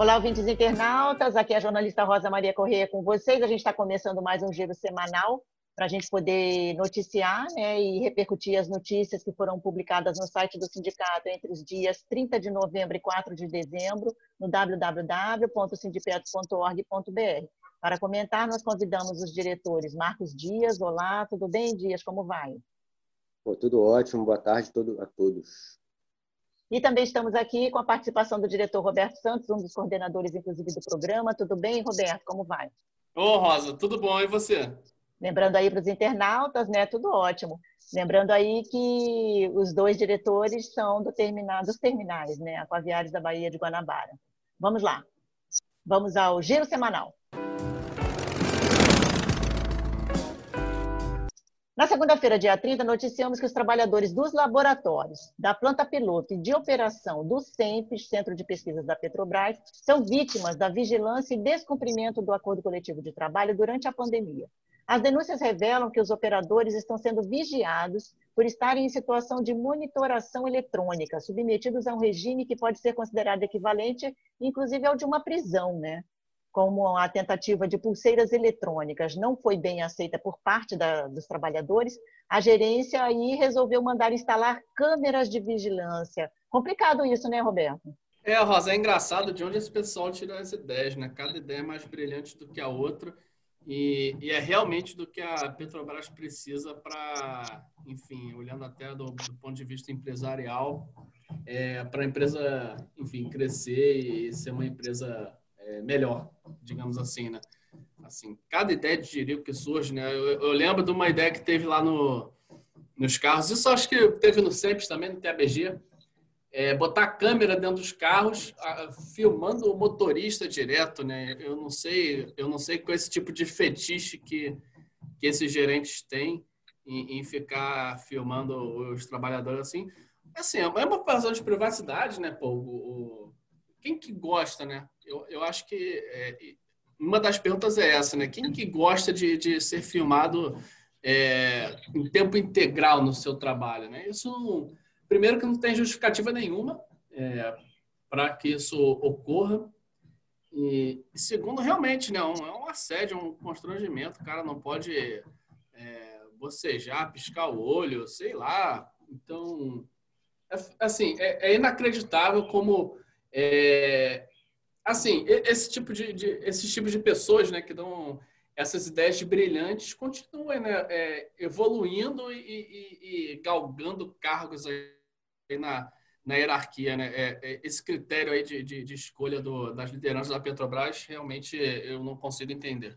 Olá, ouvintes internautas. Aqui é a jornalista Rosa Maria Correia com vocês. A gente está começando mais um giro semanal para a gente poder noticiar né, e repercutir as notícias que foram publicadas no site do sindicato entre os dias 30 de novembro e 4 de dezembro, no www.sindipeto.org.br. Para comentar, nós convidamos os diretores Marcos Dias. Olá, tudo bem, Dias? Como vai? Pô, tudo ótimo. Boa tarde a todos. E também estamos aqui com a participação do diretor Roberto Santos, um dos coordenadores, inclusive, do programa. Tudo bem, Roberto? Como vai? Ô, Rosa, tudo bom? E você? Lembrando aí para os internautas, né? Tudo ótimo. Lembrando aí que os dois diretores são do terminal, dos terminais, né? Aquaviários da Bahia de Guanabara. Vamos lá. Vamos ao giro semanal. Na segunda-feira, dia 30, noticiamos que os trabalhadores dos laboratórios, da planta piloto e de operação do CEMPES, Centro de Pesquisas da Petrobras, são vítimas da vigilância e descumprimento do acordo coletivo de trabalho durante a pandemia. As denúncias revelam que os operadores estão sendo vigiados por estarem em situação de monitoração eletrônica, submetidos a um regime que pode ser considerado equivalente, inclusive, ao de uma prisão, né? Como a tentativa de pulseiras eletrônicas não foi bem aceita por parte da, dos trabalhadores, a gerência aí resolveu mandar instalar câmeras de vigilância. Complicado isso, né, Roberto? É, Rosa, é engraçado de onde esse pessoal tira as ideias, né? Cada ideia é mais brilhante do que a outra e, e é realmente do que a Petrobras precisa para, enfim, olhando até do, do, ponto de vista empresarial, é, para a empresa, enfim, crescer e ser uma empresa é, melhor, digamos assim, né? Assim, cada ideia de Jerico que surge, né? Eu, eu, lembro de uma ideia que teve lá no, nos carros, isso acho que teve no SEMPES também, no TABG, é, botar a câmera dentro dos carros, a, filmando o motorista direto, né? Eu não sei, eu não sei com esse tipo de fetiche que, que esses gerentes têm em, em ficar filmando os trabalhadores assim. Assim, é uma questão de privacidade, né? Pô, o, o, quem que gosta, né? Eu, eu acho que é, uma das perguntas é essa, né? Quem que gosta de, de ser filmado é, em tempo integral no seu trabalho, né? Isso, primeiro, que não tem justificativa nenhuma é, para que isso ocorra. E, segundo, realmente, né? Um, é um assédio, um constrangimento. O cara não pode é, bocejar, piscar o olho, sei lá. Então, é, assim, é, é inacreditável como é, assim, esse tipo de, de, esses tipos de pessoas, né, que dão essas ideias de brilhantes, continuam né, é, evoluindo e, e, e, galgando cargos na, na hierarquia, né? É, é, esse critério aí de, de, de escolha do, das lideranças da Petrobras, realmente eu não consigo entender.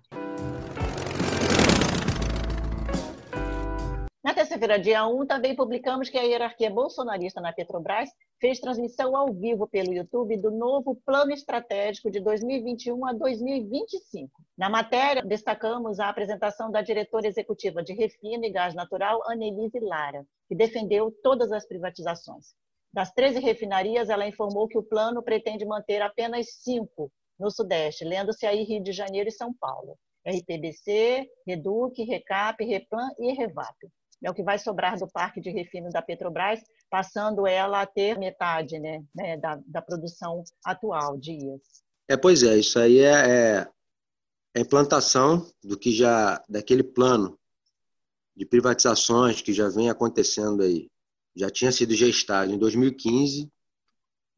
Na terça-feira, dia 1, também publicamos que a hierarquia bolsonarista na Petrobras fez transmissão ao vivo pelo YouTube do novo Plano Estratégico de 2021 a 2025. Na matéria, destacamos a apresentação da diretora executiva de Refino e Gás Natural, Annelise Lara, que defendeu todas as privatizações. Das 13 refinarias, ela informou que o plano pretende manter apenas cinco no Sudeste, lendo-se aí Rio de Janeiro e São Paulo. RPBC, Reduc, Recap, Replan e Revap é o que vai sobrar do parque de refino da Petrobras, passando ela a ter metade né, né da, da produção atual, Dias. É, pois é, isso aí é, é, é implantação do que já, daquele plano de privatizações que já vem acontecendo aí. Já tinha sido gestado em 2015,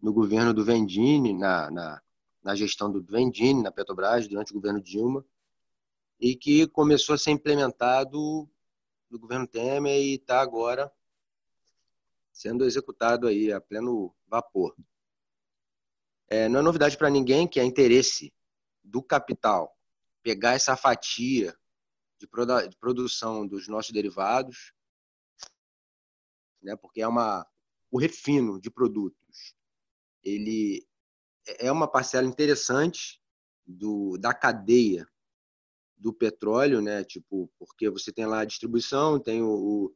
no governo do Vendini, na, na, na gestão do Vendini, na Petrobras, durante o governo Dilma, e que começou a ser implementado do governo Temer e está agora sendo executado aí a pleno vapor. É, não é novidade para ninguém que é interesse do capital pegar essa fatia de, produ de produção dos nossos derivados, né, porque é uma o refino de produtos, ele é uma parcela interessante do, da cadeia do petróleo, né? Tipo, porque você tem lá a distribuição, tem o,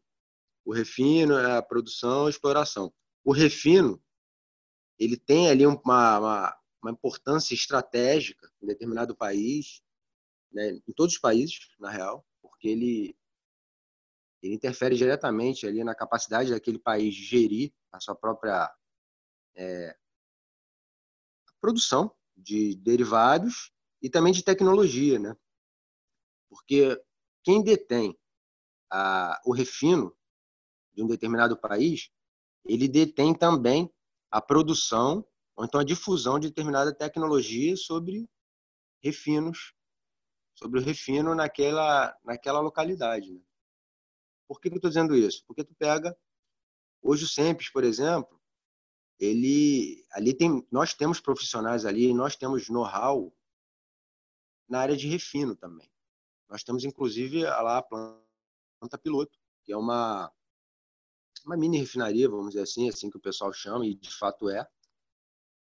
o refino, a produção, a exploração. O refino, ele tem ali uma, uma, uma importância estratégica em determinado país, né? em todos os países, na real, porque ele, ele interfere diretamente ali na capacidade daquele país de gerir a sua própria é, produção de derivados e também de tecnologia, né? Porque quem detém a, o refino de um determinado país, ele detém também a produção ou então a difusão de determinada tecnologia sobre refinos, sobre o refino naquela, naquela localidade. Né? Por que, que eu estou dizendo isso? Porque tu pega hoje o Sempes, por exemplo, ele ali tem, nós temos profissionais ali, nós temos know-how na área de refino também. Nós temos, inclusive, lá a planta piloto, que é uma, uma mini refinaria, vamos dizer assim, assim que o pessoal chama, e de fato é.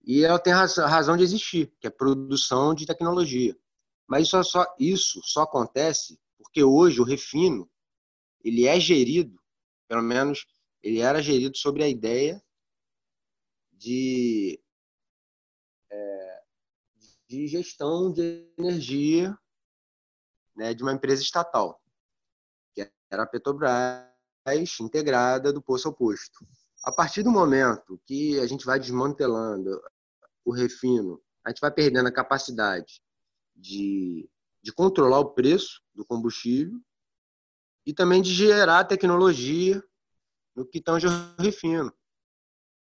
E ela tem razão de existir, que é produção de tecnologia. Mas isso só, isso só acontece porque hoje o refino ele é gerido, pelo menos ele era gerido sobre a ideia de, é, de gestão de energia né, de uma empresa estatal, que era a Petrobras, integrada do poço ao posto. A partir do momento que a gente vai desmantelando o refino, a gente vai perdendo a capacidade de, de controlar o preço do combustível e também de gerar tecnologia no que tange o refino.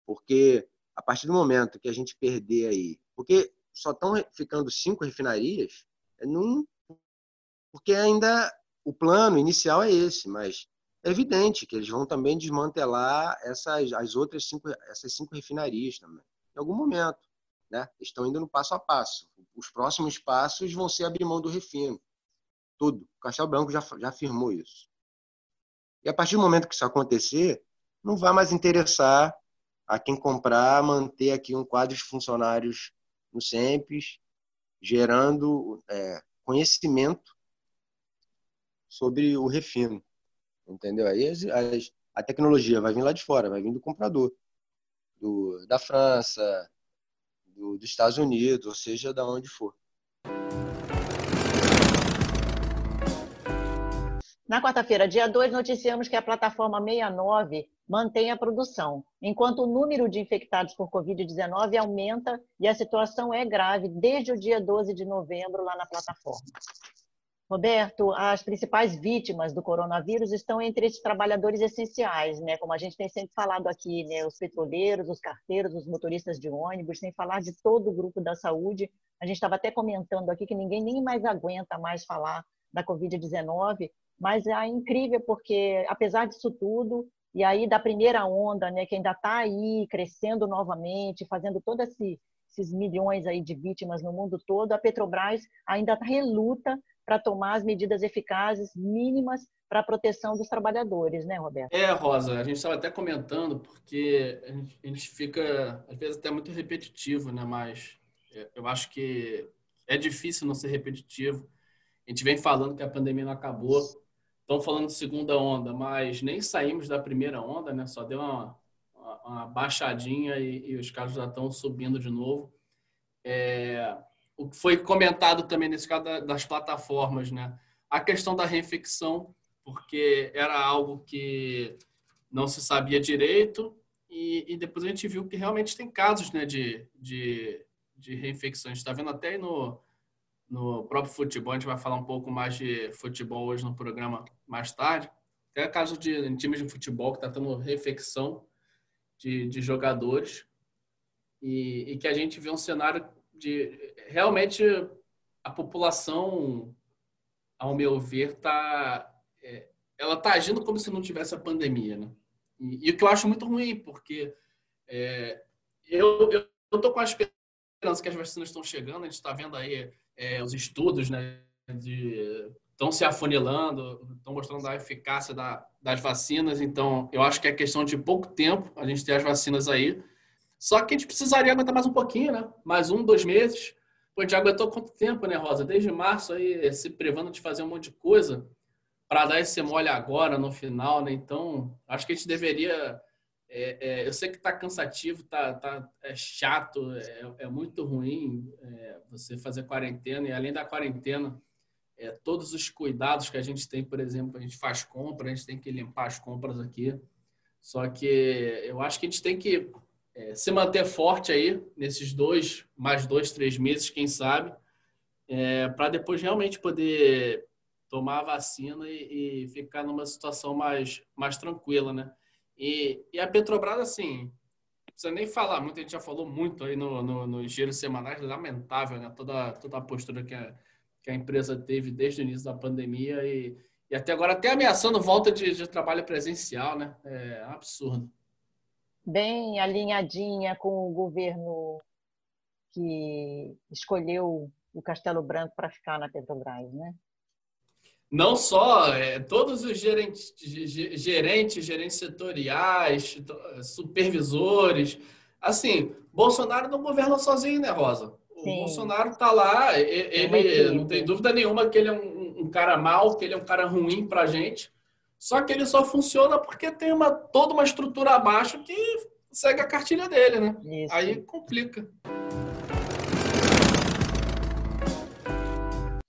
Porque a partir do momento que a gente perder aí, porque só estão ficando cinco refinarias, não porque ainda o plano inicial é esse, mas é evidente que eles vão também desmantelar essas as outras cinco essas cinco refinarias também em algum momento, né? Estão indo no passo a passo. Os próximos passos vão ser abrir mão do refino, tudo. O Castelo Branco já já afirmou isso. E a partir do momento que isso acontecer, não vai mais interessar a quem comprar manter aqui um quadro de funcionários no SEMPES, gerando é, conhecimento sobre o refino. Entendeu? Aí as, as, a tecnologia vai vir lá de fora, vai vir do comprador, do, da França, do, dos Estados Unidos, ou seja, da onde for. Na quarta-feira, dia 2, noticiamos que a plataforma 69 mantém a produção, enquanto o número de infectados por Covid-19 aumenta e a situação é grave desde o dia 12 de novembro lá na plataforma. Roberto, as principais vítimas do coronavírus estão entre esses trabalhadores essenciais, né? Como a gente tem sempre falado aqui, né? Os petroleiros, os carteiros, os motoristas de ônibus, sem falar de todo o grupo da saúde. A gente estava até comentando aqui que ninguém nem mais aguenta mais falar da Covid-19, mas é incrível porque, apesar disso tudo, e aí da primeira onda, né, que ainda está aí crescendo novamente, fazendo todos esse, esses milhões aí de vítimas no mundo todo, a Petrobras ainda reluta para tomar as medidas eficazes mínimas para a proteção dos trabalhadores, né, Roberto? É, Rosa, a gente estava até comentando, porque a gente, a gente, fica, às vezes, até muito repetitivo, né? Mas é, eu acho que é difícil não ser repetitivo. A gente vem falando que a pandemia não acabou, estão falando de segunda onda, mas nem saímos da primeira onda, né? Só deu uma, uma baixadinha e, e os casos já estão subindo de novo. É, o que foi comentado também nesse caso das plataformas, né? A questão da reinfecção, porque era algo que não se sabia direito e, e depois a gente viu que realmente tem casos, né, de, de, de reinfecção. A gente está vendo até no, no próprio futebol, a gente vai falar um pouco mais de futebol hoje no programa mais tarde. Tem caso de times de futebol que está tendo reinfecção de, de jogadores e, e que a gente vê um cenário de realmente a população, ao meu ver, tá é, ela está agindo como se não tivesse a pandemia, né? E, e, o que eu acho muito ruim, porque é, eu eu tô com a esperança que as vacinas estão chegando, a gente está vendo aí é, os estudos, né? De estão se afunilando, estão mostrando a eficácia da, das vacinas. Então, eu acho que é questão de pouco tempo a gente ter as vacinas aí. Só que a gente precisaria aguentar mais um pouquinho, né? Mais um, dois meses, Pô, já aguentou quanto tempo, né, Rosa? Desde março aí se privando de fazer um monte de coisa para dar esse mole agora no final, né? Então, acho que a gente deveria. É, é, eu sei que está cansativo, tá, tá é chato, é, é muito ruim você fazer quarentena e além da quarentena, todos os cuidados que a gente tem, por exemplo, a gente faz compra, a gente tem que limpar as compras aqui. Só que eu acho que a gente tem que é, se manter forte aí nesses dois, mais dois, três meses, quem sabe, é, para depois realmente poder tomar a vacina e, e, ficar numa situação mais, mais tranquila, né? E, e a Petrobras, assim, não precisa nem falar, muita gente já falou muito aí nos no, no giros semanais, lamentável, né? Toda, toda a postura que a, que a empresa teve desde o início da pandemia e, e até agora até ameaçando volta de, de trabalho presencial, né? É absurdo bem alinhadinha com o governo que escolheu o Castelo Branco para ficar na Petrobras, né? Não só, é, todos os gerentes, gerentes, gerentes setoriais, supervisores. Assim, Bolsonaro não governa sozinho, né, Rosa? O Sim. Bolsonaro está lá, ele, não tem dúvida nenhuma que ele é um, um cara mau, que ele é um cara ruim para a gente. Só que ele só funciona porque tem uma, toda uma estrutura abaixo que segue a cartilha dele, né? Isso. Aí complica.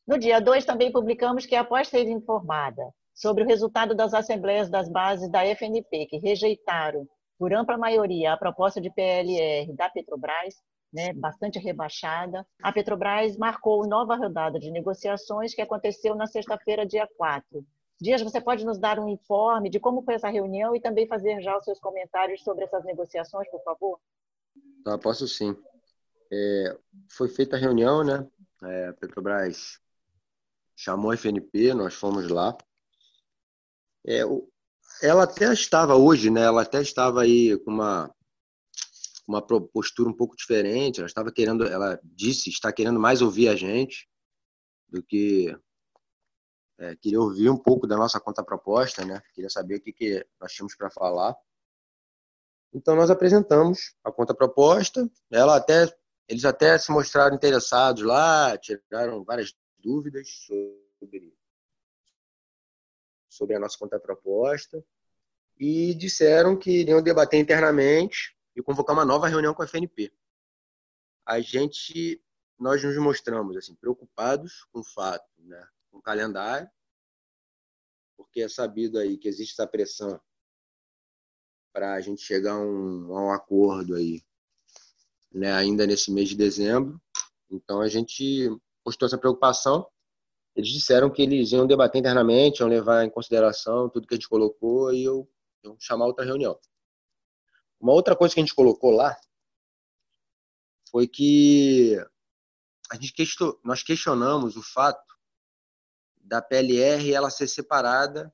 No dia 2, também publicamos que, após ser informada sobre o resultado das assembleias das bases da FNP, que rejeitaram, por ampla maioria, a proposta de PLR da Petrobras, né, bastante rebaixada, a Petrobras marcou nova rodada de negociações que aconteceu na sexta-feira, dia 4, Dias, você pode nos dar um informe de como foi essa reunião e também fazer já os seus comentários sobre essas negociações, por favor? Tá, posso sim. É, foi feita a reunião, né? É, a Petrobras chamou a FNP, nós fomos lá. É, ela até estava hoje, né? Ela até estava aí com uma uma postura um pouco diferente. Ela estava querendo, ela disse, está querendo mais ouvir a gente do que é, queria ouvir um pouco da nossa contraproposta, né? Queria saber o que, que nós tínhamos para falar. Então nós apresentamos a contraproposta. Ela até, eles até se mostraram interessados lá, tiraram várias dúvidas sobre sobre a nossa contraproposta e disseram que iriam debater internamente e convocar uma nova reunião com a FNP. A gente, nós nos mostramos assim preocupados com o fato, né, um calendário, porque é sabido aí que existe essa pressão para a gente chegar a um, a um acordo aí, né, ainda nesse mês de dezembro. Então a gente postou essa preocupação. Eles disseram que eles iam debater internamente, iam levar em consideração tudo que a gente colocou e eu, eu chamar outra reunião. Uma outra coisa que a gente colocou lá foi que a gente nós questionamos o fato da PLR ela ser separada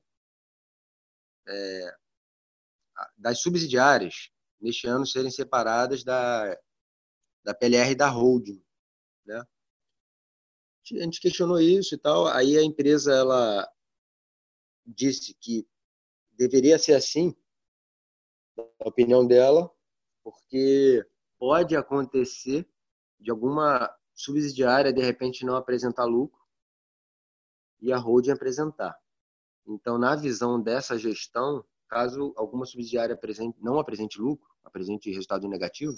é, das subsidiárias, neste ano serem separadas da, da PLR e da holding. Né? A gente questionou isso e tal, aí a empresa ela disse que deveria ser assim, na opinião dela, porque pode acontecer de alguma subsidiária de repente não apresentar lucro e a holding apresentar. Então, na visão dessa gestão, caso alguma subsidiária apresente, não apresente lucro, apresente resultado negativo,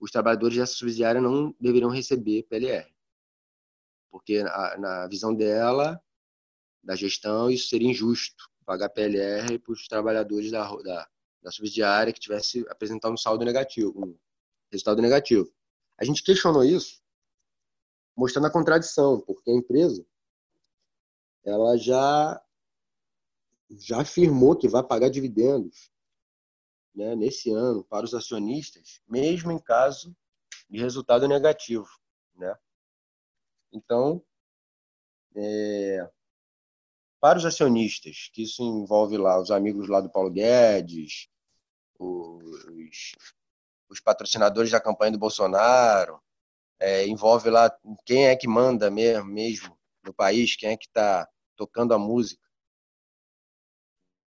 os trabalhadores dessa subsidiária não deveriam receber PLR. Porque na, na visão dela, da gestão, isso seria injusto, pagar PLR para os trabalhadores da, da, da subsidiária que tivesse apresentado um saldo negativo, um resultado negativo. A gente questionou isso, mostrando a contradição, porque a empresa ela já já afirmou que vai pagar dividendos né, nesse ano para os acionistas, mesmo em caso de resultado negativo. Né? Então, é, para os acionistas, que isso envolve lá os amigos lá do Paulo Guedes, os, os patrocinadores da campanha do Bolsonaro, é, envolve lá quem é que manda mesmo, mesmo no país, quem é que está tocando a música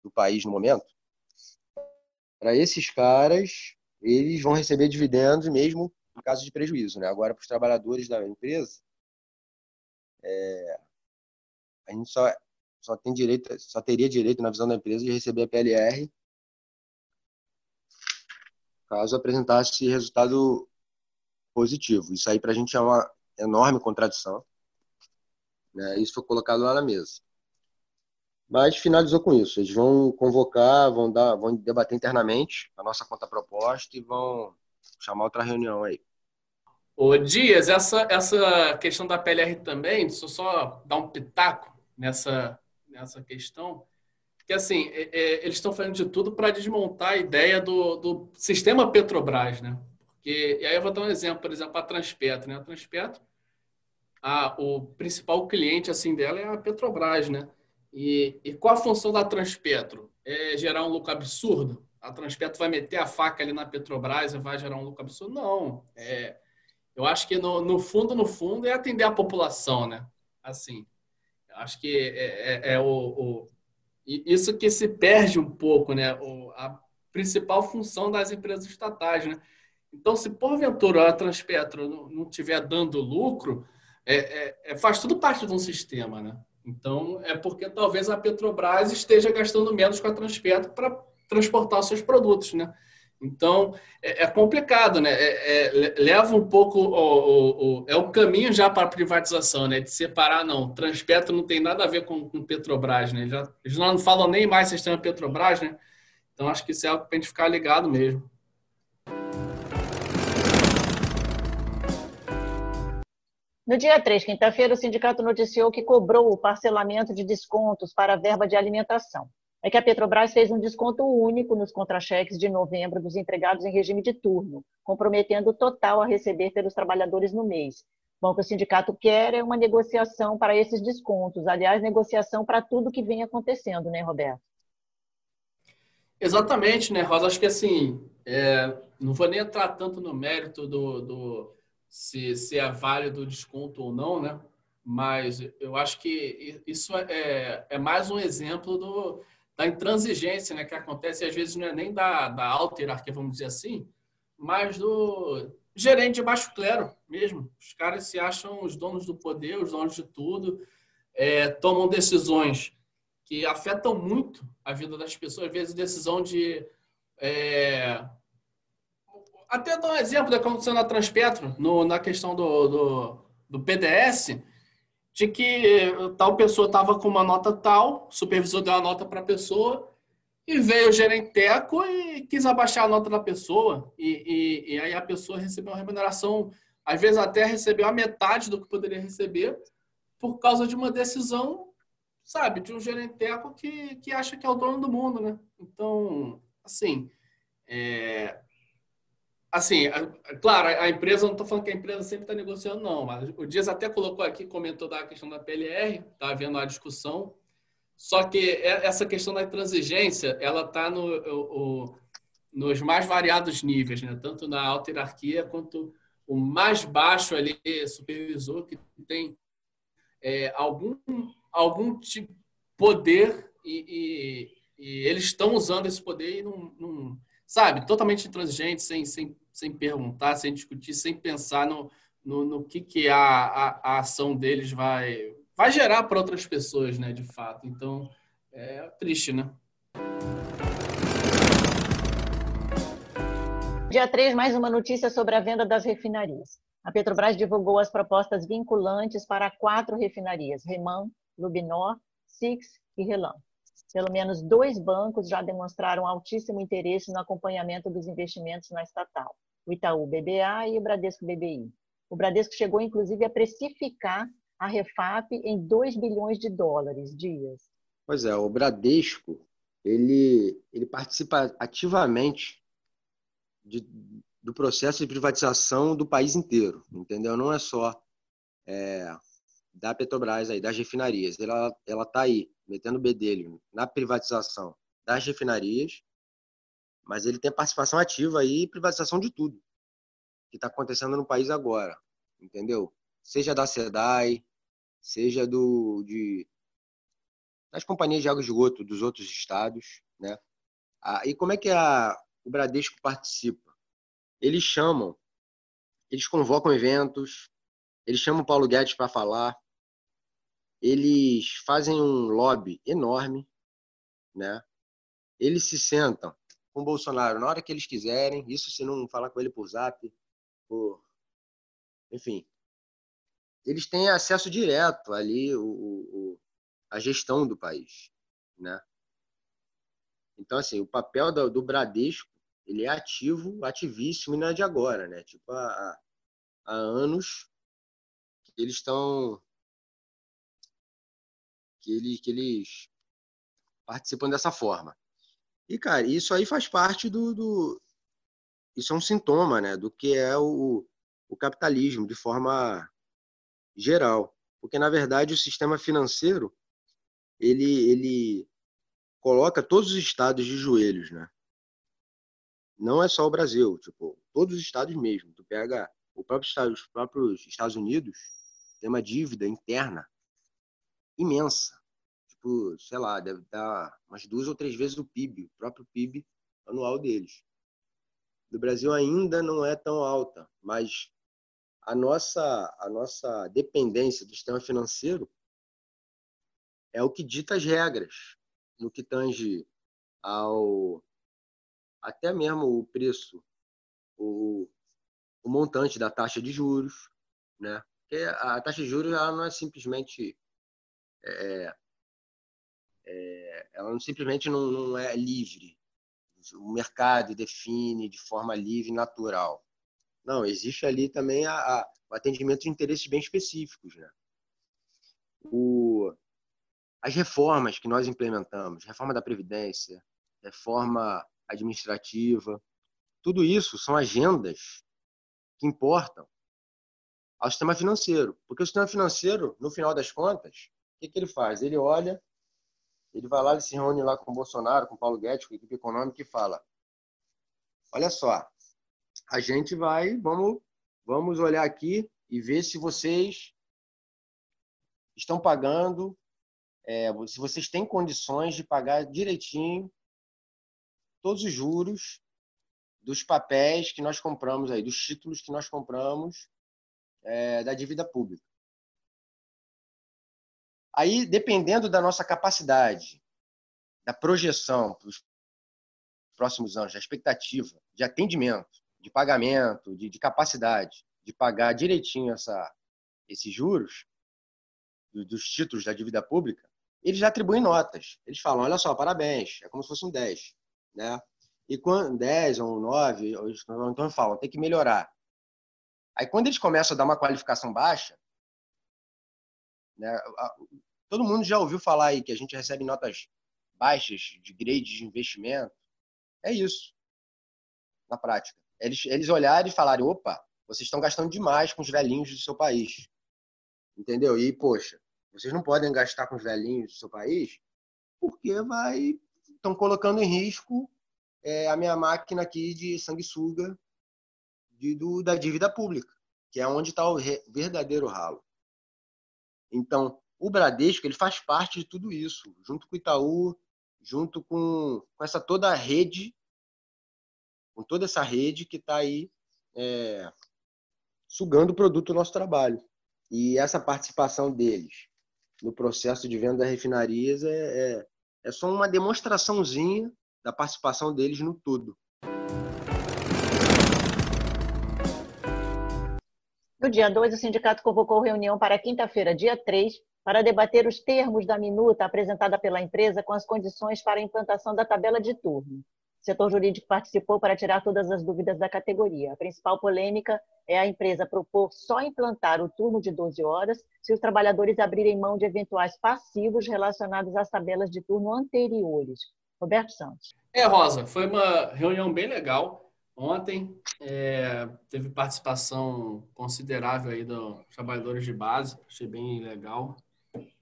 do país no momento, para esses caras, eles vão receber dividendos mesmo em caso de prejuízo. Né? Agora, para os trabalhadores da empresa, é, a gente só, só, tem direito, só teria direito, na visão da empresa, de receber a PLR caso apresentasse resultado positivo. Isso aí para a gente é uma enorme contradição. Né? Isso foi colocado lá na mesa. Mas finalizou com isso. Eles vão convocar, vão dar, vão debater internamente a nossa conta proposta e vão chamar outra reunião aí. Ô Dias, essa, essa questão da PLR também, deixa eu só dar um pitaco nessa, nessa questão, que assim, é, é, eles estão fazendo de tudo para desmontar a ideia do, do sistema Petrobras, né? Porque, e aí eu vou dar um exemplo, por exemplo, a Transpetro, né? A Transpetro, a, o principal cliente assim dela é a Petrobras, né? E, e qual a função da Transpetro? É gerar um lucro absurdo? A Transpetro vai meter a faca ali na Petrobras e vai gerar um lucro absurdo? Não. É, eu acho que no, no fundo, no fundo, é atender a população, né? Assim, acho que é, é, é o, o, isso que se perde um pouco, né? O, a principal função das empresas estatais, né? Então, se porventura a Transpetro não estiver dando lucro, é, é, é, faz tudo parte de um sistema, né? Então, é porque talvez a Petrobras esteja gastando menos com a Transpetro para transportar seus produtos, né? Então, é, é complicado, né? É, é, leva um pouco. O, o, o, é o caminho já para a privatização, né? De separar, não. Transpetro não tem nada a ver com, com Petrobras, né? Já, eles não falam nem mais sistema Petrobras, né? Então, acho que isso é algo para a gente ficar ligado mesmo. No dia 3, quinta-feira, o sindicato noticiou que cobrou o parcelamento de descontos para a verba de alimentação é que a Petrobras fez um desconto único nos contra-cheques de novembro dos empregados em regime de turno, comprometendo o total a receber pelos trabalhadores no mês. Bom, o que o sindicato quer é uma negociação para esses descontos. Aliás, negociação para tudo que vem acontecendo, né, Roberto? Exatamente, né, Rosa? Acho que assim, é, não vou nem entrar tanto no mérito do, do se, se é válido o desconto ou não, né? Mas eu acho que isso é, é mais um exemplo do, da intransigência né, que acontece, às vezes não é nem da, da alta hierarquia, vamos dizer assim, mas do gerente de baixo clero mesmo. Os caras se acham os donos do poder, os donos de tudo, é, tomam decisões que afetam muito a vida das pessoas, às vezes decisão de. É... Até dar um exemplo da que aconteceu na Transpetro, no, na questão do, do, do PDS, de que tal pessoa estava com uma nota tal, o supervisor deu a nota para a pessoa e veio o gerenteco e quis abaixar a nota da pessoa. E, e, e, aí a pessoa recebeu uma remuneração, às vezes até recebeu a metade do que poderia receber, por causa de uma decisão, sabe, de um gerenteco que, que acha que é o dono do mundo, né? Então, assim, é, assim, claro, a empresa, não estou falando que a empresa sempre está negociando, não, mas o Dias até colocou aqui, comentou da questão da PLR, está havendo a discussão, só que essa questão da transigência, ela está no, nos mais variados níveis, né? tanto na alta hierarquia quanto o mais baixo ali, supervisor, que tem é, algum, algum tipo de poder e, e, e eles estão usando esse poder e não, não sabe, totalmente intransigente, sem, sem sem perguntar, sem discutir, sem pensar no, no, no que, que a, a, a, ação deles vai, vai gerar para outras pessoas, né, de fato. Então, é triste, né? Dia 3, mais uma notícia sobre a venda das refinarias. A Petrobras divulgou as propostas vinculantes para quatro refinarias: Reman, Lubinor, Six e Relan. Pelo menos dois bancos já demonstraram altíssimo interesse no acompanhamento dos investimentos na estatal o Itaú BBA e o Bradesco BBI. O Bradesco chegou, inclusive, a precificar a Refap em 2 bilhões de dólares dias. Pois é, o Bradesco ele, ele participa ativamente de, do processo de privatização do país inteiro, entendeu? Não é só é, da Petrobras, aí, das refinarias. Ela está aí, metendo o bedelho na privatização das refinarias mas ele tem participação ativa aí privatização de tudo que está acontecendo no país agora, entendeu? Seja da SEDAI, seja do de das companhias de água de esgoto dos outros estados, né? Ah, e como é que a, o Bradesco participa? Eles chamam eles convocam eventos, eles chamam o Paulo Guedes para falar, eles fazem um lobby enorme, né? Eles se sentam com o Bolsonaro na hora que eles quiserem, isso se não falar com ele por zap, por... enfim. Eles têm acesso direto ali o, o, a gestão do país, né? Então, assim, o papel do, do Bradesco, ele é ativo, ativíssimo e não é de agora, né? Tipo, há, há anos eles estão que, ele, que eles participam dessa forma. E, cara, isso aí faz parte do. do isso é um sintoma né, do que é o, o capitalismo de forma geral. Porque, na verdade, o sistema financeiro ele, ele coloca todos os estados de joelhos. Né? Não é só o Brasil, tipo, todos os estados mesmo. Tu pega o próprio estado, os próprios Estados Unidos, tem uma dívida interna imensa tipo, sei lá, deve dar umas duas ou três vezes o PIB, o próprio PIB anual deles. Do Brasil ainda não é tão alta, mas a nossa, a nossa dependência do sistema financeiro é o que dita as regras no que tange ao até mesmo o preço, o, o montante da taxa de juros, né? Porque a taxa de juros ela não é simplesmente é, é, ela simplesmente não, não é livre. O mercado define de forma livre natural. Não, existe ali também a, a, o atendimento de interesses bem específicos. Né? O, as reformas que nós implementamos, reforma da Previdência, reforma administrativa, tudo isso são agendas que importam ao sistema financeiro. Porque o sistema financeiro, no final das contas, que, que ele faz? Ele olha ele vai lá, ele se reúne lá com o Bolsonaro, com o Paulo Guedes, com a equipe econômica e fala: Olha só, a gente vai, vamos, vamos olhar aqui e ver se vocês estão pagando, é, se vocês têm condições de pagar direitinho todos os juros dos papéis que nós compramos aí, dos títulos que nós compramos é, da dívida pública. Aí, dependendo da nossa capacidade, da projeção para os próximos anos, da expectativa de atendimento, de pagamento, de, de capacidade de pagar direitinho essa, esses juros dos títulos da dívida pública, eles atribuem notas. Eles falam, olha só, parabéns, é como se fosse um 10. Né? E quando 10 ou um 9, então falam, tem que melhorar. Aí quando eles começam a dar uma qualificação baixa, né? Todo mundo já ouviu falar aí que a gente recebe notas baixas de grade de investimento. É isso, na prática. Eles, eles olharem e falarem: opa, vocês estão gastando demais com os velhinhos do seu país. Entendeu? E, poxa, vocês não podem gastar com os velhinhos do seu país porque vai estão colocando em risco é, a minha máquina aqui de sanguessuga de, do, da dívida pública, que é onde está o re, verdadeiro ralo. Então, o Bradesco ele faz parte de tudo isso, junto com o Itaú, junto com, com essa toda a rede, com toda essa rede que está aí é, sugando o produto do nosso trabalho. E essa participação deles no processo de venda das refinarias é, é, é só uma demonstraçãozinha da participação deles no todo. No dia 2, o sindicato convocou reunião para quinta-feira, dia 3, para debater os termos da minuta apresentada pela empresa com as condições para a implantação da tabela de turno. O setor jurídico participou para tirar todas as dúvidas da categoria. A principal polêmica é a empresa propor só implantar o turno de 12 horas se os trabalhadores abrirem mão de eventuais passivos relacionados às tabelas de turno anteriores. Roberto Santos. É, Rosa, foi uma reunião bem legal. Ontem é, teve participação considerável aí dos trabalhadores de base, achei bem legal.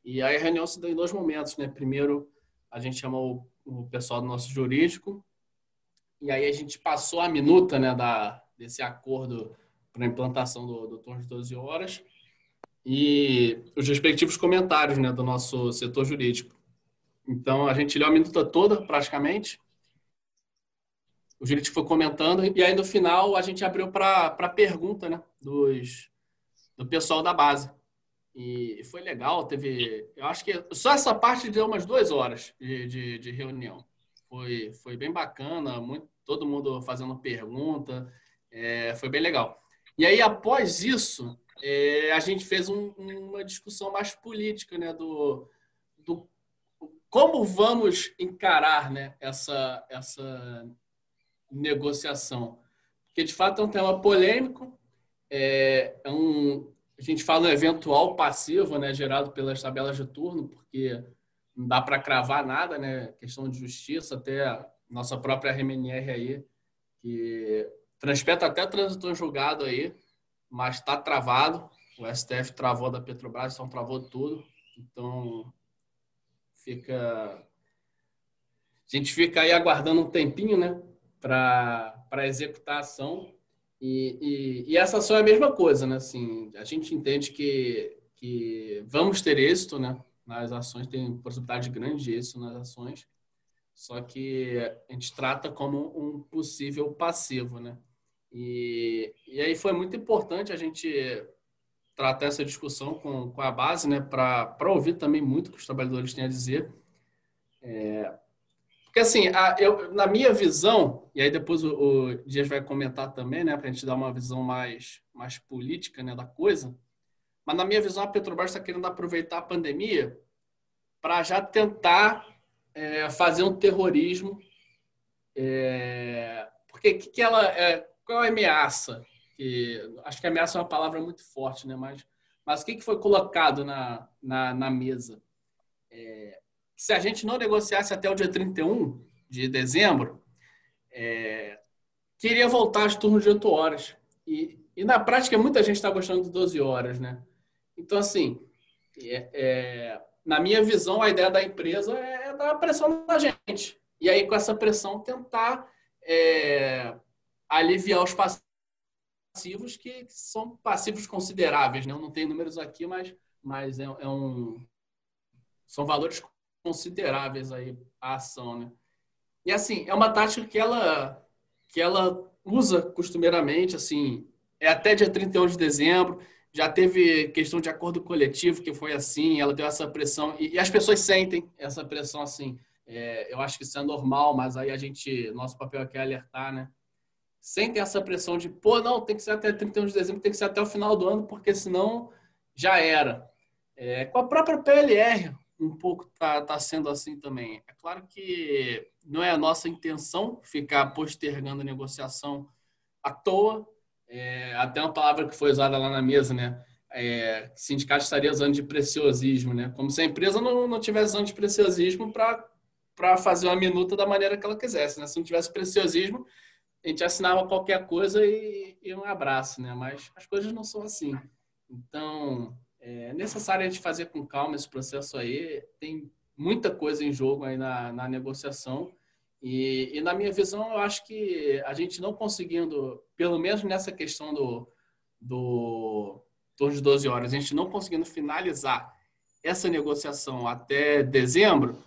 E aí a reunião se deu em dois momentos, né? Primeiro, a gente chamou o pessoal do nosso jurídico, e aí a gente passou a minuta né, da, desse acordo para implantação do, do turno de 12 horas e os respectivos comentários né, do nosso setor jurídico. Então, a gente leu a minuta toda, praticamente, o jurídico foi comentando, e aí no final a gente abriu para pergunta né, dos, do pessoal da base. E foi legal, teve. Eu acho que só essa parte deu umas duas horas de, de, de reunião. Foi, foi bem bacana, muito, todo mundo fazendo pergunta, é, foi bem legal. E aí, após isso, é, a gente fez um, uma discussão mais política, né, do, do como vamos encarar né, essa, essa negociação. Porque, de fato, é um tema polêmico, é, é um, a gente fala no eventual passivo, né, gerado pelas tabelas de turno, porque não dá para cravar nada, né? Questão de justiça, até nossa própria RMNR aí, que Transpeta até transitou em julgado aí, mas está travado. O STF travou da Petrobras, então travou tudo. Então, fica. A gente fica aí aguardando um tempinho, né, para executar a ação. E, e, e, essa ação é a mesma coisa, né? Assim, a gente entende que, que vamos ter êxito, né? Nas ações, tem possibilidade grande de êxito nas ações, só que a gente trata como um possível passivo, né? E, e aí foi muito importante a gente tratar essa discussão com, com a base, né? Para ouvir também muito o que os trabalhadores têm a dizer. É, porque, assim, a, eu, na minha visão, e aí depois o, o Dias vai comentar também, né, para a gente dar uma visão mais, mais política né, da coisa, mas na minha visão, a Petrobras está querendo aproveitar a pandemia para já tentar é, fazer um terrorismo. É, porque que, que ela. É, qual é a ameaça? Que, acho que ameaça é uma palavra muito forte, né? Mas, mas o que, que foi colocado na, na, na mesa? É, se a gente não negociasse até o dia 31 de dezembro, é, queria voltar às turnos de 8 horas. E, e na prática, muita gente está gostando de 12 horas, né? Então, assim, é, é, na minha visão, a ideia da empresa é dar pressão na gente. E aí, com essa pressão, tentar é, aliviar os passivos, que, que, são passivos consideráveis, né? Eu não tenho números aqui, mas, mas é, é um, são valores consideráveis aí a ação, né? E assim, é uma tática que ela que ela usa costumeiramente, assim, é até dia 31 de dezembro, já teve questão de acordo coletivo que foi assim, ela deu essa pressão e, e as pessoas sentem essa pressão assim. É, eu acho que isso é normal, mas aí a gente, nosso papel aqui é alertar, né? Sentem essa pressão de, pô, não, tem que ser até 31 de dezembro, tem que ser até o final do ano, porque senão já era. É, com a própria PLR, um pouco está tá sendo assim também. É claro que não é a nossa intenção ficar postergando a negociação à toa. É, até uma palavra que foi usada lá na mesa, né? É, sindicato estaria usando de preciosismo, né? Como se a empresa não, não tivesse usando de preciosismo para fazer uma minuta da maneira que ela quisesse, né? Se não tivesse preciosismo, a gente assinava qualquer coisa e, e um abraço, né? Mas as coisas não são assim. Então, é necessário a gente fazer com calma esse processo aí. Tem muita coisa em jogo aí na, na negociação. E, e, na minha visão, eu acho que a gente não conseguindo, pelo menos nessa questão do, do torno de 12 horas, a gente não conseguindo finalizar essa negociação até dezembro,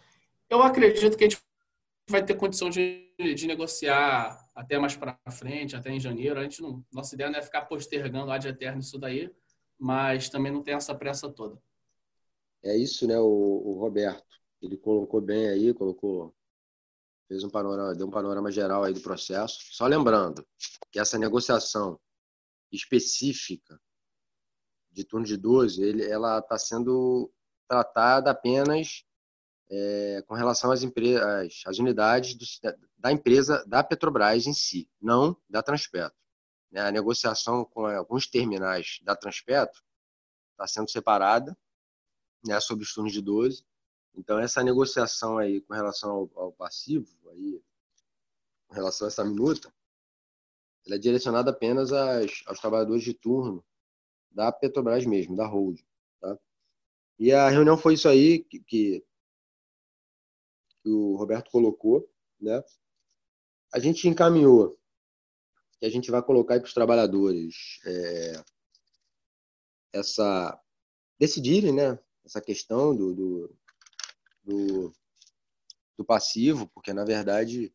eu acredito que a gente vai ter condição de, de negociar até mais para frente, até em janeiro. A gente não, nossa ideia não é ficar postergando ad eterno isso daí mas também não tem essa pressa toda. É isso, né, o, o Roberto. Ele colocou bem aí, colocou fez um panorama, deu um panorama geral aí do processo. Só lembrando que essa negociação específica de turno de 12, ele, ela está sendo tratada apenas é, com relação às, empresas, às unidades do, da empresa da Petrobras em si, não da Transpetro. Né? A negociação com alguns terminais da Transpetro está sendo separada né, sobre os turnos de 12. Então, essa negociação aí com relação ao, ao passivo, aí, com relação a essa minuta, ela é direcionada apenas às, aos trabalhadores de turno da Petrobras mesmo, da Hold. Tá? E a reunião foi isso aí que, que, que o Roberto colocou. Né? A gente encaminhou que a gente vai colocar para os trabalhadores é, essa decidirem, né? Essa questão do, do, do, do passivo, porque na verdade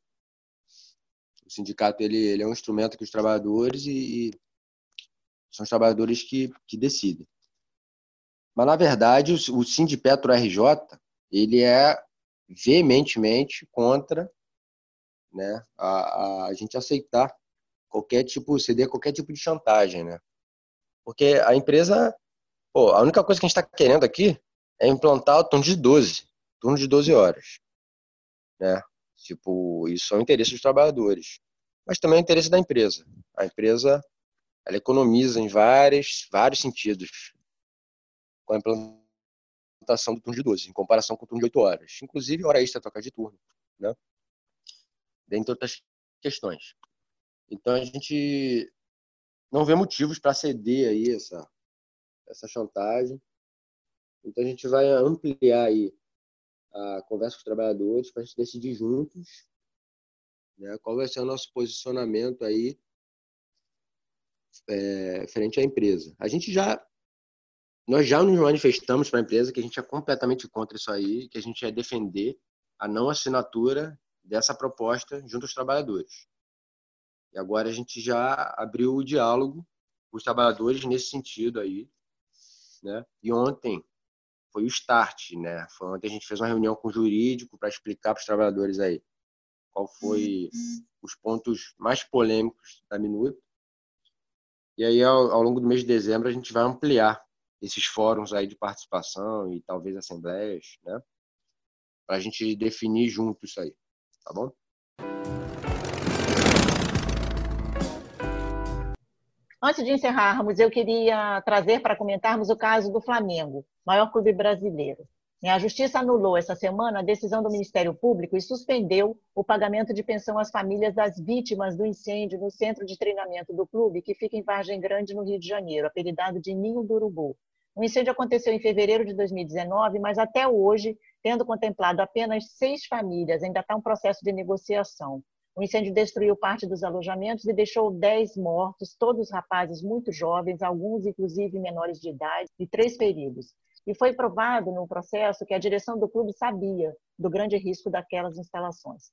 O sindicato ele, ele é um instrumento que os trabalhadores e, e são os trabalhadores que, que decidem. Mas, na verdade, o, o Sindipetro RJ ele é veementemente contra né, a, a, a gente aceitar qualquer tipo, ceder qualquer tipo de chantagem, né? Porque a empresa, pô, a única coisa que a gente está querendo aqui é implantar o turno de 12, turno de 12 horas, né? Tipo, isso é o interesse dos trabalhadores, mas também é o interesse da empresa. A empresa, ela economiza em vários, vários sentidos com a implantação do turno de 12, em comparação com o turno de 8 horas. Inclusive, hora extra trocar de turno, né? Dentre outras questões. Então, a gente não vê motivos para ceder aí essa, essa chantagem. Então, a gente vai ampliar aí a conversa com os trabalhadores para a gente decidir juntos né, qual vai ser o nosso posicionamento aí é, frente à empresa. A gente já nós já nos manifestamos para a empresa que a gente é completamente contra isso aí, que a gente ia defender a não assinatura dessa proposta junto aos trabalhadores. E agora a gente já abriu o diálogo com os trabalhadores nesse sentido aí, né? E ontem foi o start, né? Foi ontem a gente fez uma reunião com o jurídico para explicar para os trabalhadores aí qual foi os pontos mais polêmicos da minuta. E aí ao, ao longo do mês de dezembro a gente vai ampliar esses fóruns aí de participação e talvez assembleias, né? Para a gente definir junto isso aí, tá bom? Antes de encerrarmos, eu queria trazer para comentarmos o caso do Flamengo, maior clube brasileiro. A Justiça anulou essa semana a decisão do Ministério Público e suspendeu o pagamento de pensão às famílias das vítimas do incêndio no centro de treinamento do clube, que fica em Vargem Grande, no Rio de Janeiro, apelidado de Ninho do Urubu. O incêndio aconteceu em fevereiro de 2019, mas até hoje, tendo contemplado apenas seis famílias, ainda está um processo de negociação. O incêndio destruiu parte dos alojamentos e deixou 10 mortos, todos rapazes muito jovens, alguns inclusive menores de idade, e três feridos. E foi provado no processo que a direção do clube sabia do grande risco daquelas instalações.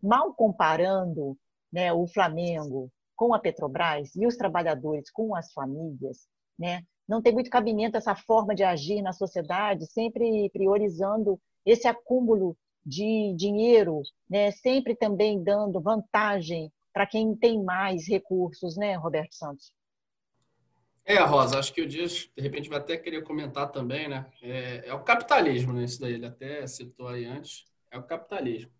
Mal comparando né, o Flamengo com a Petrobras e os trabalhadores com as famílias, né, não tem muito cabimento essa forma de agir na sociedade, sempre priorizando esse acúmulo de dinheiro, né, sempre também dando vantagem para quem tem mais recursos, né, Roberto Santos? É, Rosa, acho que o Dias, de repente, vai até querer comentar também, né? É, é, o capitalismo, né? Isso daí, ele até citou aí antes. É o capitalismo.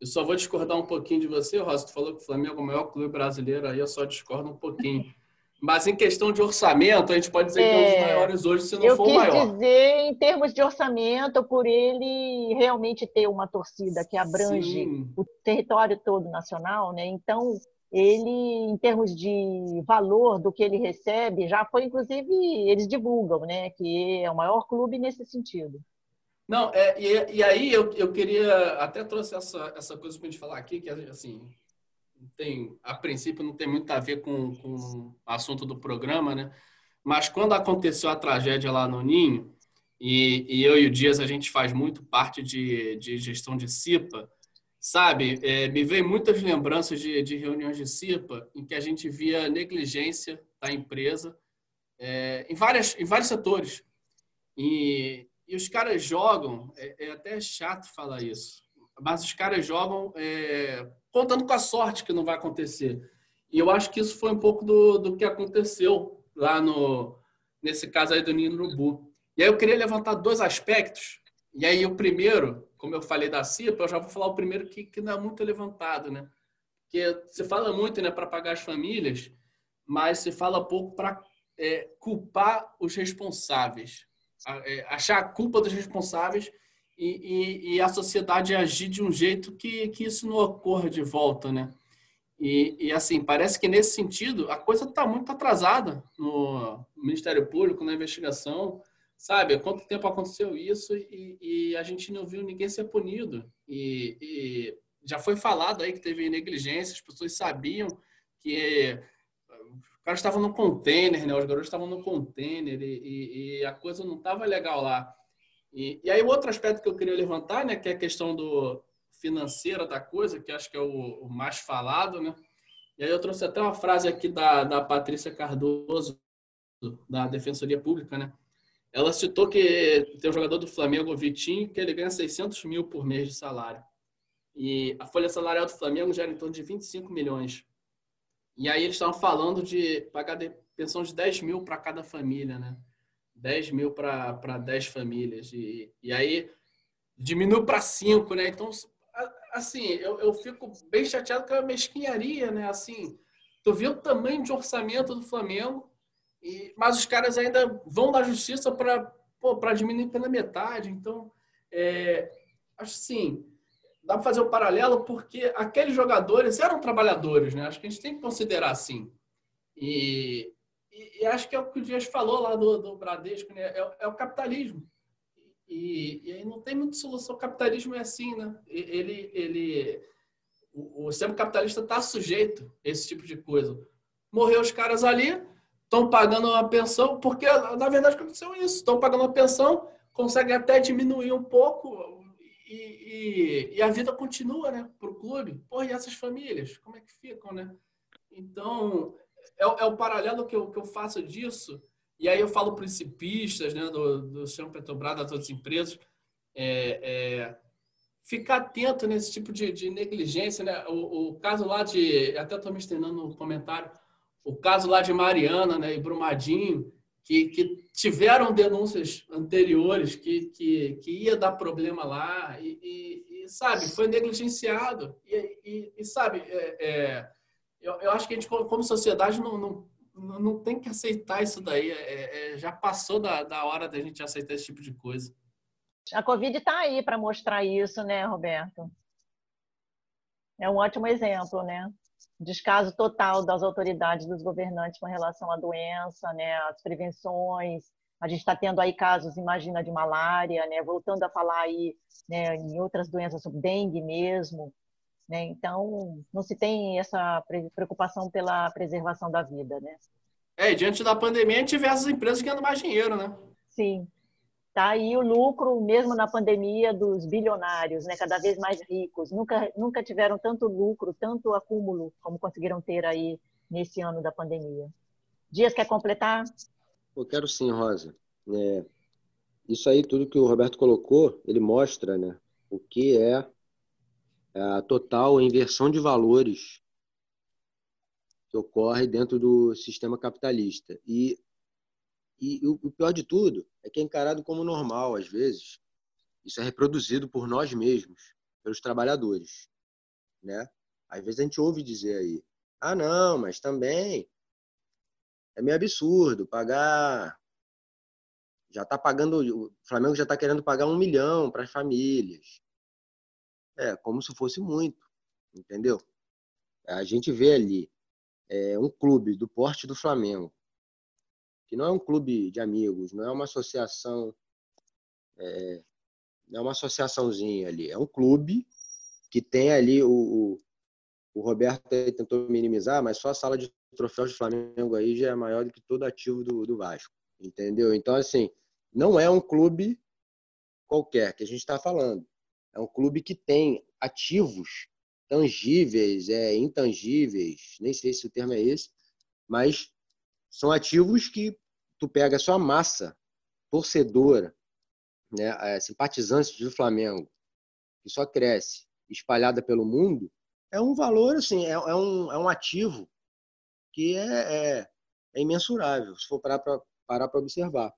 Eu só vou discordar um pouquinho de você, Rosa. Tu falou que o Flamengo é o maior clube brasileiro, aí eu só discordo um pouquinho. Mas em questão de orçamento, a gente pode dizer é, que é um dos é, maiores hoje, se não for o maior. Eu quis dizer, em termos de orçamento, por ele realmente ter uma torcida que abrange Sim. o território todo nacional, né? Então, ele, em termos de valor do que ele recebe, já foi, inclusive, eles divulgam, né? Que é o maior clube nesse sentido. Não, é, e, e aí eu, eu queria, até trouxe essa, essa coisa para a gente falar aqui, que assim, tem, a princípio não tem muito a ver com, com o assunto do programa, né? Mas quando aconteceu a tragédia lá no Ninho, e, e eu e o Dias a gente faz muito parte de, de gestão de CIPA, sabe? É, me vem muitas lembranças de, de, reuniões de CIPA em que a gente via negligência da empresa é, em, várias, em vários setores. E, e os caras jogam, é, é até chato falar isso, mas os caras jogam é, contando com a sorte que não vai acontecer. E eu acho que isso foi um pouco do, do que aconteceu lá no nesse caso aí do Nino Urubu. E aí eu queria levantar dois aspectos. E aí o primeiro, como eu falei da CIPA, eu já vou falar o primeiro que, que não é muito levantado, né? Porque se fala muito né, para pagar as famílias, mas se fala pouco para é, culpar os responsáveis. É, achar a culpa dos responsáveis e, e, e, a sociedade agir de um jeito que, que isso não ocorra de volta, né? E, e assim, parece que nesse sentido a coisa está muito atrasada no Ministério Público, na investigação, sabe? Quanto tempo aconteceu isso e, a gente não viu ninguém ser punido. E, já foi falado aí que teve negligência, as pessoas sabiam que os caras estavam no container, né? Os garotos estavam no container e a coisa não estava legal lá. E, e aí, outro aspecto que eu queria levantar, né, que é a questão do financeira da coisa, que acho que é o, o mais falado, né? E aí eu trouxe até uma frase aqui da, da Patrícia Cardoso, da Defensoria Pública, né? Ela citou que tem um jogador do Flamengo, o Vitinho, que ele ganha 600 mil por mês de salário. E a folha salarial do Flamengo gera em torno de 25 milhões. E aí eles estavam falando de pagar pensão de 10 mil para cada família, né? 10 mil para 10 famílias. E, e aí diminui para 5, né? Então, assim, eu, eu fico bem chateado com a mesquinharia, né? Assim, tu vê o tamanho de orçamento do Flamengo, e, mas os caras ainda vão na justiça para diminuir pela metade. Então, é, acho assim, dá para fazer um paralelo porque aqueles jogadores eram trabalhadores, né? Acho que a gente tem que considerar assim. E, e, e acho que é o que o Dias falou lá do, do Bradesco, né? É, é o capitalismo. E, e, aí não tem muita solução. O capitalismo é assim, né? Ele, ele, o, o sistema capitalista está sujeito a esse tipo de coisa. Morreu os caras ali, estão pagando uma pensão, porque na verdade aconteceu isso. Estão pagando uma pensão, conseguem até diminuir um pouco e, e, e a vida continua, né? Para o clube. Pô, e essas famílias, como é que ficam, né? Então, é, é o paralelo que eu, que eu faço disso e aí eu falo principistas né, do, do sistema Petrobras, das outras empresas, é, é, ficar atento nesse tipo de, de negligência. Né? O, o, caso lá de, até estou me estendendo no comentário, o caso lá de Mariana né, e Brumadinho, que, que tiveram denúncias anteriores que, que, que ia dar problema lá e, e, e sabe, foi negligenciado. E, e sabe, é, é, eu, eu acho que a gente, como sociedade, não, não não tem que aceitar isso daí. É, é, já passou da, da hora da gente aceitar esse tipo de coisa. A Covid está aí para mostrar isso, né, Roberto? É um ótimo exemplo, né? Descaso total das autoridades, dos governantes com relação à doença, né? As prevenções. A gente está tendo aí casos, imagina, de malária, né? Voltando a falar aí né, em outras doenças, dengue mesmo. Né? Então, não se tem essa preocupação pela preservação da vida. Né? É, diante da pandemia, diversas empresas ganhando mais dinheiro, né? Sim. Tá aí o lucro, mesmo na pandemia, dos bilionários, né? cada vez mais ricos. Nunca, nunca tiveram tanto lucro, tanto acúmulo como conseguiram ter aí nesse ano da pandemia. Dias, quer completar? Eu quero sim, Rosa. É, isso aí, tudo que o Roberto colocou, ele mostra né, o que é a total inversão de valores que ocorre dentro do sistema capitalista. E, e o pior de tudo é que é encarado como normal, às vezes. Isso é reproduzido por nós mesmos, pelos trabalhadores. Né? Às vezes a gente ouve dizer aí, ah, não, mas também é meio absurdo pagar. Já está pagando, o Flamengo já está querendo pagar um milhão para as famílias. É, como se fosse muito, entendeu? A gente vê ali é, um clube do porte do Flamengo, que não é um clube de amigos, não é uma associação, é, não é uma associaçãozinha ali, é um clube que tem ali o, o, o Roberto tentou minimizar, mas só a sala de troféus do Flamengo aí já é maior do que todo ativo do, do Vasco, entendeu? Então, assim, não é um clube qualquer que a gente está falando. É um clube que tem ativos tangíveis, é, intangíveis, nem sei se o termo é esse, mas são ativos que tu pega a sua massa torcedora, né, simpatizantes do Flamengo, que só cresce, espalhada pelo mundo, é um valor, assim, é, é um, é um ativo que é, é, é imensurável, se for parar para observar.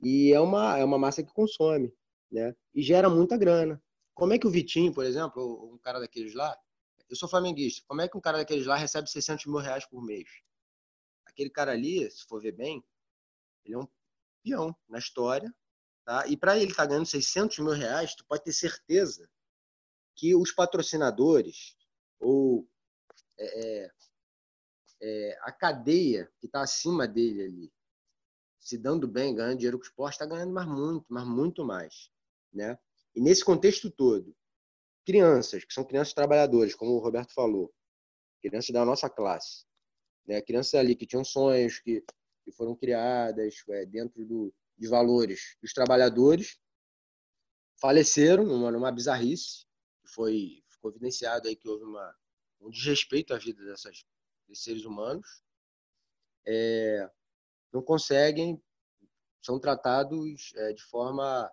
E é uma, é uma massa que consome, né? E gera muita grana. Como é que o Vitinho, por exemplo, um cara daqueles lá, eu sou flamenguista, como é que um cara daqueles lá recebe 600 mil reais por mês? Aquele cara ali, se for ver bem, ele é um peão na história, tá? E para ele estar tá ganhando 600 mil reais, tu pode ter certeza que os patrocinadores ou é, é, é a cadeia que está acima dele ali, se dando bem, ganhando dinheiro com o esporte, está ganhando mais muito, mas muito mais, né? E nesse contexto todo, crianças, que são crianças trabalhadoras, como o Roberto falou, crianças da nossa classe, né? crianças ali que tinham sonhos, que, que foram criadas é, dentro do, de valores dos trabalhadores, faleceram numa, numa bizarrice, foi, ficou evidenciado aí que houve uma, um desrespeito à vida dessas, desses seres humanos, é, não conseguem, são tratados é, de forma.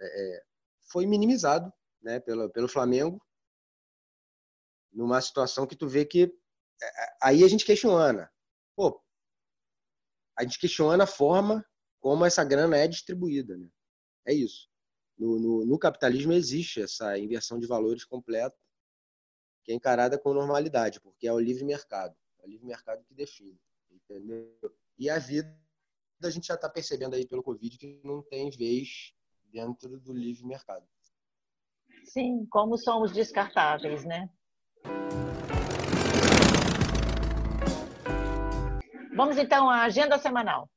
É, é foi minimizado né, pelo, pelo Flamengo, numa situação que tu vê que. É, é, aí a gente questiona. Pô, a gente questiona a forma como essa grana é distribuída. Né? É isso. No, no, no capitalismo existe essa inversão de valores completa, que é encarada com normalidade, porque é o livre mercado. É o livre mercado que define. Entendeu? E a vida, a gente já está percebendo aí pelo Covid que não tem vez dentro do livre mercado. Sim, como somos descartáveis, né? Vamos então à agenda semanal.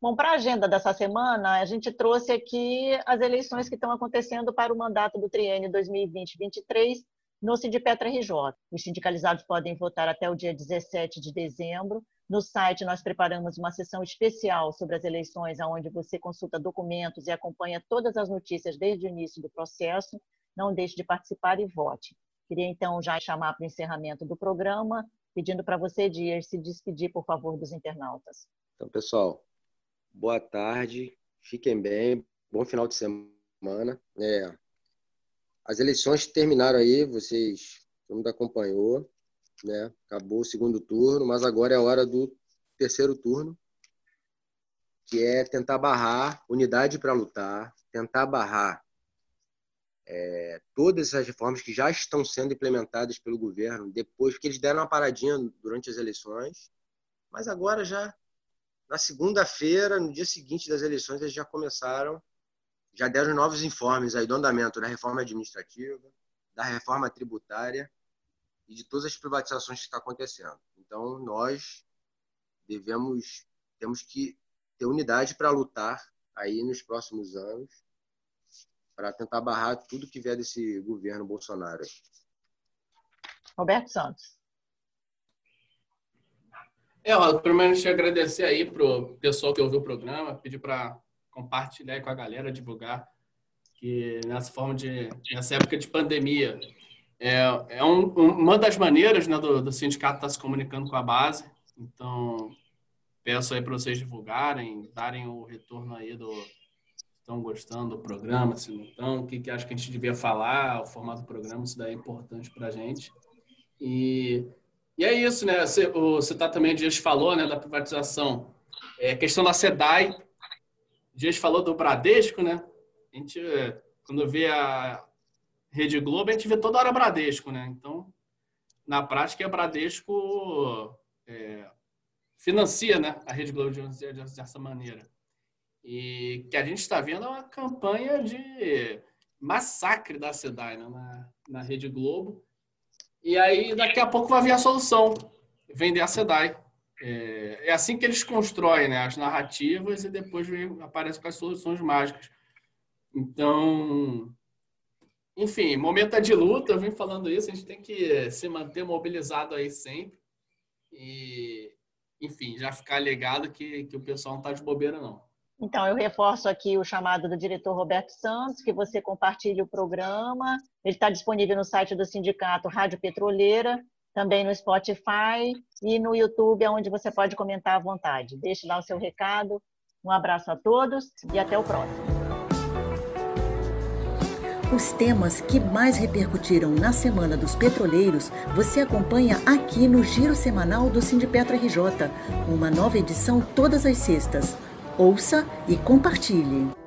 Bom, para a agenda dessa semana, a gente trouxe aqui as eleições que estão acontecendo para o mandato do triênio 2020-23 no Sindipetra RJ. Os sindicalizados podem votar até o dia 17 de dezembro. No site, nós preparamos uma sessão especial sobre as eleições, onde você consulta documentos e acompanha todas as notícias desde o início do processo. Não deixe de participar e vote. Queria, então, já chamar para o encerramento do programa, pedindo para você, Dias, se despedir, por favor, dos internautas. Então, pessoal, boa tarde, fiquem bem, bom final de semana. É, as eleições terminaram aí, vocês, todo mundo acompanhou, né? Acabou o segundo turno, mas agora é a hora do terceiro turno, que é tentar barrar unidade para lutar, tentar barrar é, todas essas reformas que já estão sendo implementadas pelo governo depois que eles deram uma paradinha durante as eleições, mas agora já na segunda-feira, no dia seguinte das eleições, eles já começaram, já deram novos informes aí do andamento da reforma administrativa, da reforma tributária e de todas as privatizações que estão acontecendo. Então, nós devemos, temos que ter unidade para lutar aí nos próximos anos para tentar barrar tudo que vier desse governo Bolsonaro. Roberto Santos. É, ó, primeiro te agradecer aí pro pessoal que ouviu o programa, pedir para compartilhar com a galera, divulgar que nessa forma de nessa época de pandemia é, é um, uma das maneiras né, do, do sindicato estar tá se comunicando com a base. Então peço aí para vocês divulgarem, darem o retorno aí do estão gostando do programa, se não estão, o que, que acho que a gente devia falar, o formato do programa, isso daí é importante para a gente. E e é isso, né? Você, você tá também, Dias falou, né, da privatização. É, questão da SEDAI. Dias falou do Bradesco, né? A gente, quando vê a Rede Globo, a gente vê toda hora Bradesco, né? Então, na prática, é Bradesco é, financia né, a Rede Globo de, de, dessa maneira. E que a gente está vendo é uma campanha de massacre da SEDAI né, na, na Rede Globo e aí, daqui a pouco vai vir a solução: vender a SEDAI. É, é assim que eles constroem né, as narrativas e depois aparecem com as soluções mágicas. Então, enfim, momento é de luta, eu vim falando isso, a gente tem que se manter mobilizado aí sempre. E, enfim, já ficar ligado que, que o pessoal não está de bobeira, não. Então, eu reforço aqui o chamado do diretor Roberto Santos, que você compartilhe o programa. Ele está disponível no site do sindicato Rádio Petroleira, também no Spotify e no YouTube, onde você pode comentar à vontade. Deixe lá o seu recado. Um abraço a todos e até o próximo. Os temas que mais repercutiram na Semana dos Petroleiros você acompanha aqui no Giro Semanal do Sindipetra RJ, uma nova edição todas as sextas. Ouça e compartilhe.